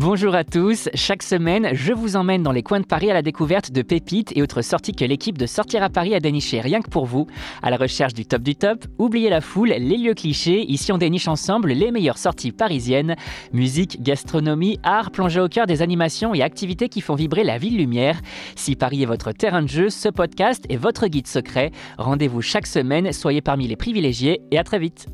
Bonjour à tous, chaque semaine, je vous emmène dans les coins de Paris à la découverte de pépites et autres sorties que l'équipe de Sortir à Paris a déniché rien que pour vous. À la recherche du top du top, oubliez la foule, les lieux clichés, ici on déniche ensemble les meilleures sorties parisiennes. Musique, gastronomie, art, plongée au cœur des animations et activités qui font vibrer la ville lumière. Si Paris est votre terrain de jeu, ce podcast est votre guide secret. Rendez-vous chaque semaine, soyez parmi les privilégiés et à très vite.